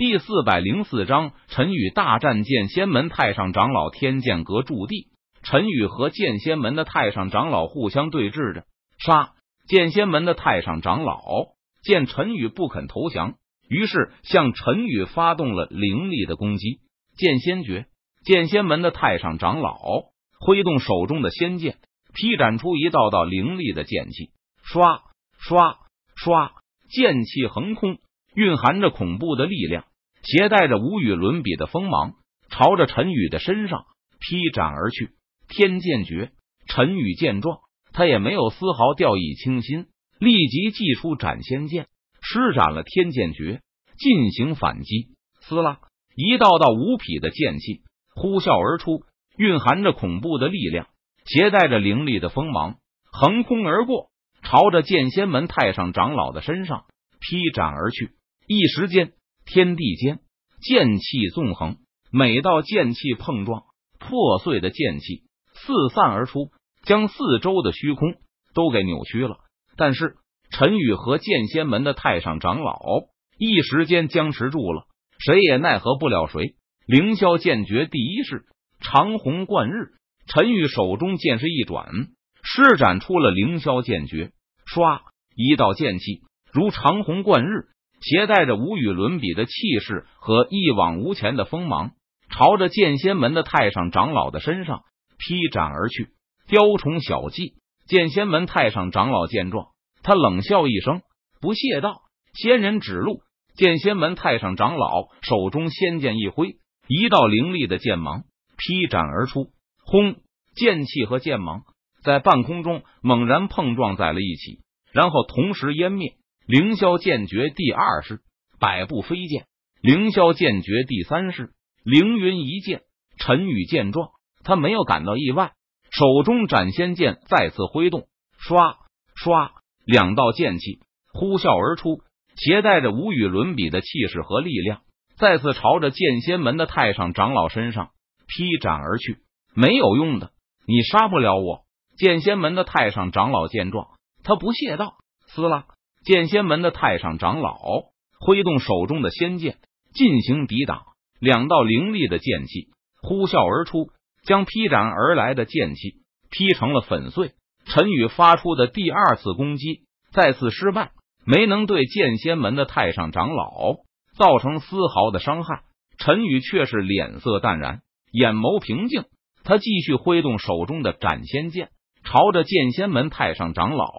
第四百零四章，陈宇大战剑仙门太上长老。天剑阁驻地，陈宇和剑仙门的太上长老互相对峙着。杀！剑仙门的太上长老见陈宇不肯投降，于是向陈宇发动了凌厉的攻击。剑仙诀！剑仙门的太上长老挥动手中的仙剑，劈斩出一道道凌厉的剑气。刷刷刷，剑气横空，蕴含着恐怖的力量，携带着无与伦比的锋芒，朝着陈宇的身上劈斩而去。天剑诀！陈宇见状，他也没有丝毫掉以轻心，立即祭出斩仙剑，施展了天剑诀，进行反击。撕拉，一道道无匹的剑气呼啸而出，蕴含着恐怖的力量，携带着凌厉的锋芒，横空而过。朝着剑仙门太上长老的身上劈斩而去，一时间天地间剑气纵横，每道剑气碰撞，破碎的剑气四散而出，将四周的虚空都给扭曲了。但是陈宇和剑仙门的太上长老一时间僵持住了，谁也奈何不了谁。凌霄剑诀第一式长虹贯日，陈宇手中剑势一转。施展出了凌霄剑诀，唰，一道剑气如长虹贯日，携带着无与伦比的气势和一往无前的锋芒，朝着剑仙门的太上长老的身上劈斩而去。雕虫小技！剑仙门太上长老见状，他冷笑一声，不屑道：“仙人指路。”剑仙门太上长老手中仙剑一挥，一道凌厉的剑芒劈斩而出。轰！剑气和剑芒。在半空中猛然碰撞在了一起，然后同时湮灭。凌霄剑诀第二式百步飞剑，凌霄剑诀第三式凌云一剑。陈宇见状，他没有感到意外，手中斩仙剑再次挥动，唰唰，两道剑气呼啸而出，携带着无与伦比的气势和力量，再次朝着剑仙门的太上长老身上劈斩而去。没有用的，你杀不了我。剑仙门的太上长老见状，他不屑道：“撕了！”剑仙门的太上长老挥动手中的仙剑进行抵挡，两道凌厉的剑气呼啸而出，将劈斩而来的剑气劈成了粉碎。陈宇发出的第二次攻击再次失败，没能对剑仙门的太上长老造成丝毫的伤害。陈宇却是脸色淡然，眼眸平静，他继续挥动手中的斩仙剑。朝着剑仙门太上长老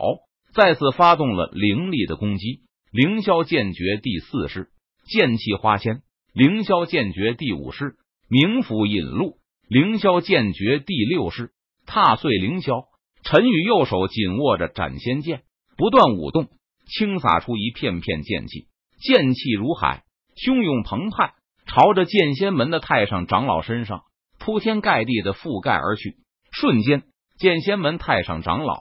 再次发动了凌厉的攻击。凌霄剑诀第四式剑气花仙，凌霄剑诀第五式冥府引路，凌霄剑诀第六式踏碎凌霄。陈宇右手紧握着斩仙剑，不断舞动，轻洒出一片片剑气，剑气如海，汹涌澎湃，朝着剑仙门的太上长老身上铺天盖地的覆盖而去。瞬间。剑仙门太上长老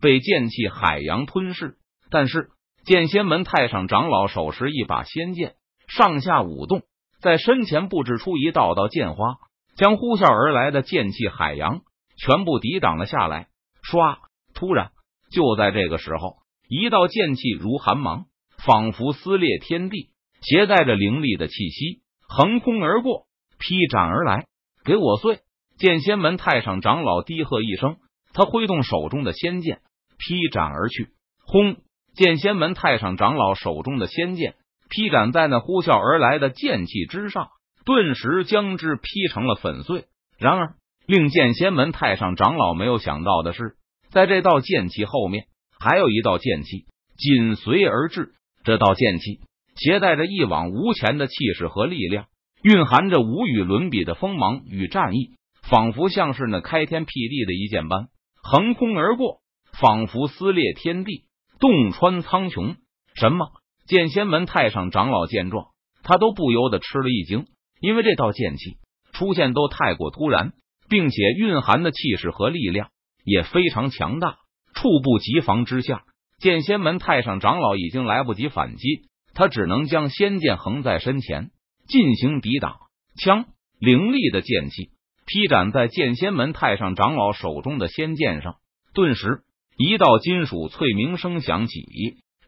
被剑气海洋吞噬，但是剑仙门太上长老手持一把仙剑，上下舞动，在身前布置出一道道剑花，将呼啸而来的剑气海洋全部抵挡了下来。唰！突然，就在这个时候，一道剑气如寒芒，仿佛撕裂天地，携带着凌厉的气息，横空而过，劈斩而来。给我碎！剑仙门太上长老低喝一声，他挥动手中的仙剑劈斩而去。轰！剑仙门太上长老手中的仙剑劈斩在那呼啸而来的剑气之上，顿时将之劈成了粉碎。然而，令剑仙门太上长老没有想到的是，在这道剑气后面，还有一道剑气紧随而至。这道剑气携带着一往无前的气势和力量，蕴含着无与伦比的锋芒与战意。仿佛像是那开天辟地的一剑般横空而过，仿佛撕裂天地，洞穿苍穹。什么？剑仙门太上长老见状，他都不由得吃了一惊，因为这道剑气出现都太过突然，并且蕴含的气势和力量也非常强大。猝不及防之下，剑仙门太上长老已经来不及反击，他只能将仙剑横在身前进行抵挡。枪凌厉的剑气。劈斩在剑仙门太上长老手中的仙剑上，顿时一道金属脆鸣声响起，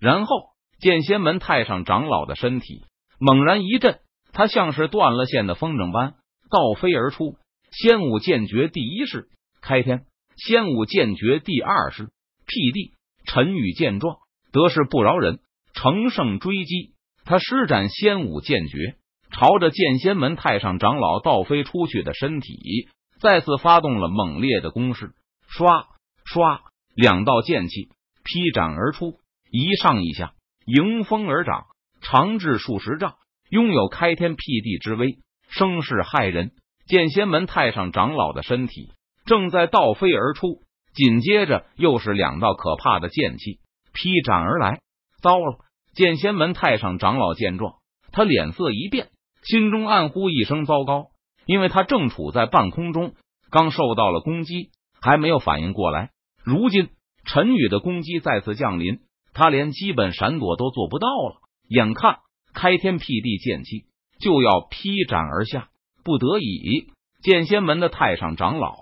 然后剑仙门太上长老的身体猛然一震，他像是断了线的风筝般倒飞而出。仙武剑诀第一式开天，仙武剑诀第二式辟地。陈宇见状，得势不饶人，乘胜追击。他施展仙武剑诀，朝着剑仙门太上长老倒飞出去的身体，再次发动了猛烈的攻势。唰唰，两道剑气劈斩而出，一上一下，迎风而长，长至数十丈，拥有开天辟地之威，声势骇人。剑仙门太上长老的身体正在倒飞而出。紧接着又是两道可怕的剑气劈斩而来，糟了！剑仙门太上长老见状，他脸色一变，心中暗呼一声糟糕，因为他正处在半空中，刚受到了攻击，还没有反应过来。如今陈宇的攻击再次降临，他连基本闪躲都做不到了。眼看开天辟地剑气就要劈斩而下，不得已，剑仙门的太上长老。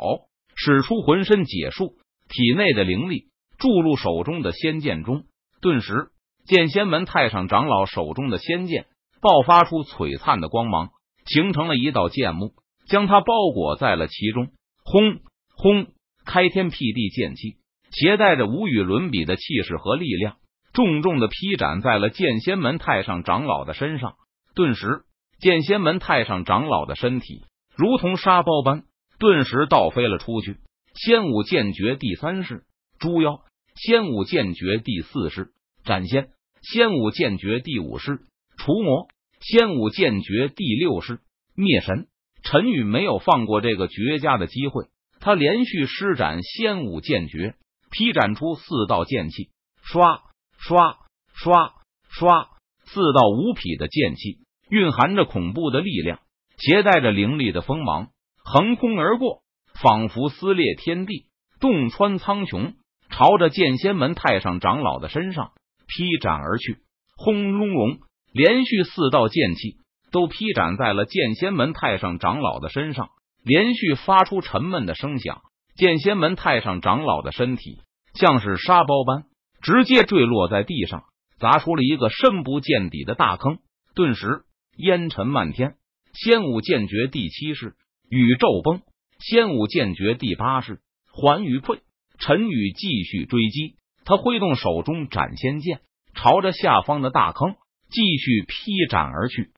使出浑身解数，体内的灵力注入手中的仙剑中，顿时剑仙门太上长老手中的仙剑爆发出璀璨的光芒，形成了一道剑幕，将他包裹在了其中。轰轰！开天辟地剑气携带着无与伦比的气势和力量，重重的劈斩在了剑仙门太上长老的身上。顿时，剑仙门太上长老的身体如同沙包般。顿时倒飞了出去。仙武剑诀第三式猪妖，仙武剑诀第四式斩仙，仙武剑诀第五式除魔，仙武剑诀第六式灭神。陈宇没有放过这个绝佳的机会，他连续施展仙武剑诀，劈斩出四道剑气，刷刷刷刷，四道无匹的剑气，蕴含着恐怖的力量，携带着凌厉的锋芒。横空而过，仿佛撕裂天地，洞穿苍穹，朝着剑仙门太上长老的身上劈斩而去。轰隆隆，连续四道剑气都劈斩在了剑仙门太上长老的身上，连续发出沉闷的声响。剑仙门太上长老的身体像是沙包般直接坠落在地上，砸出了一个深不见底的大坑。顿时烟尘漫天。仙武剑诀第七式。宇宙崩，仙武剑诀第八式环宇溃。陈宇继续追击，他挥动手中斩仙剑，朝着下方的大坑继续劈斩而去。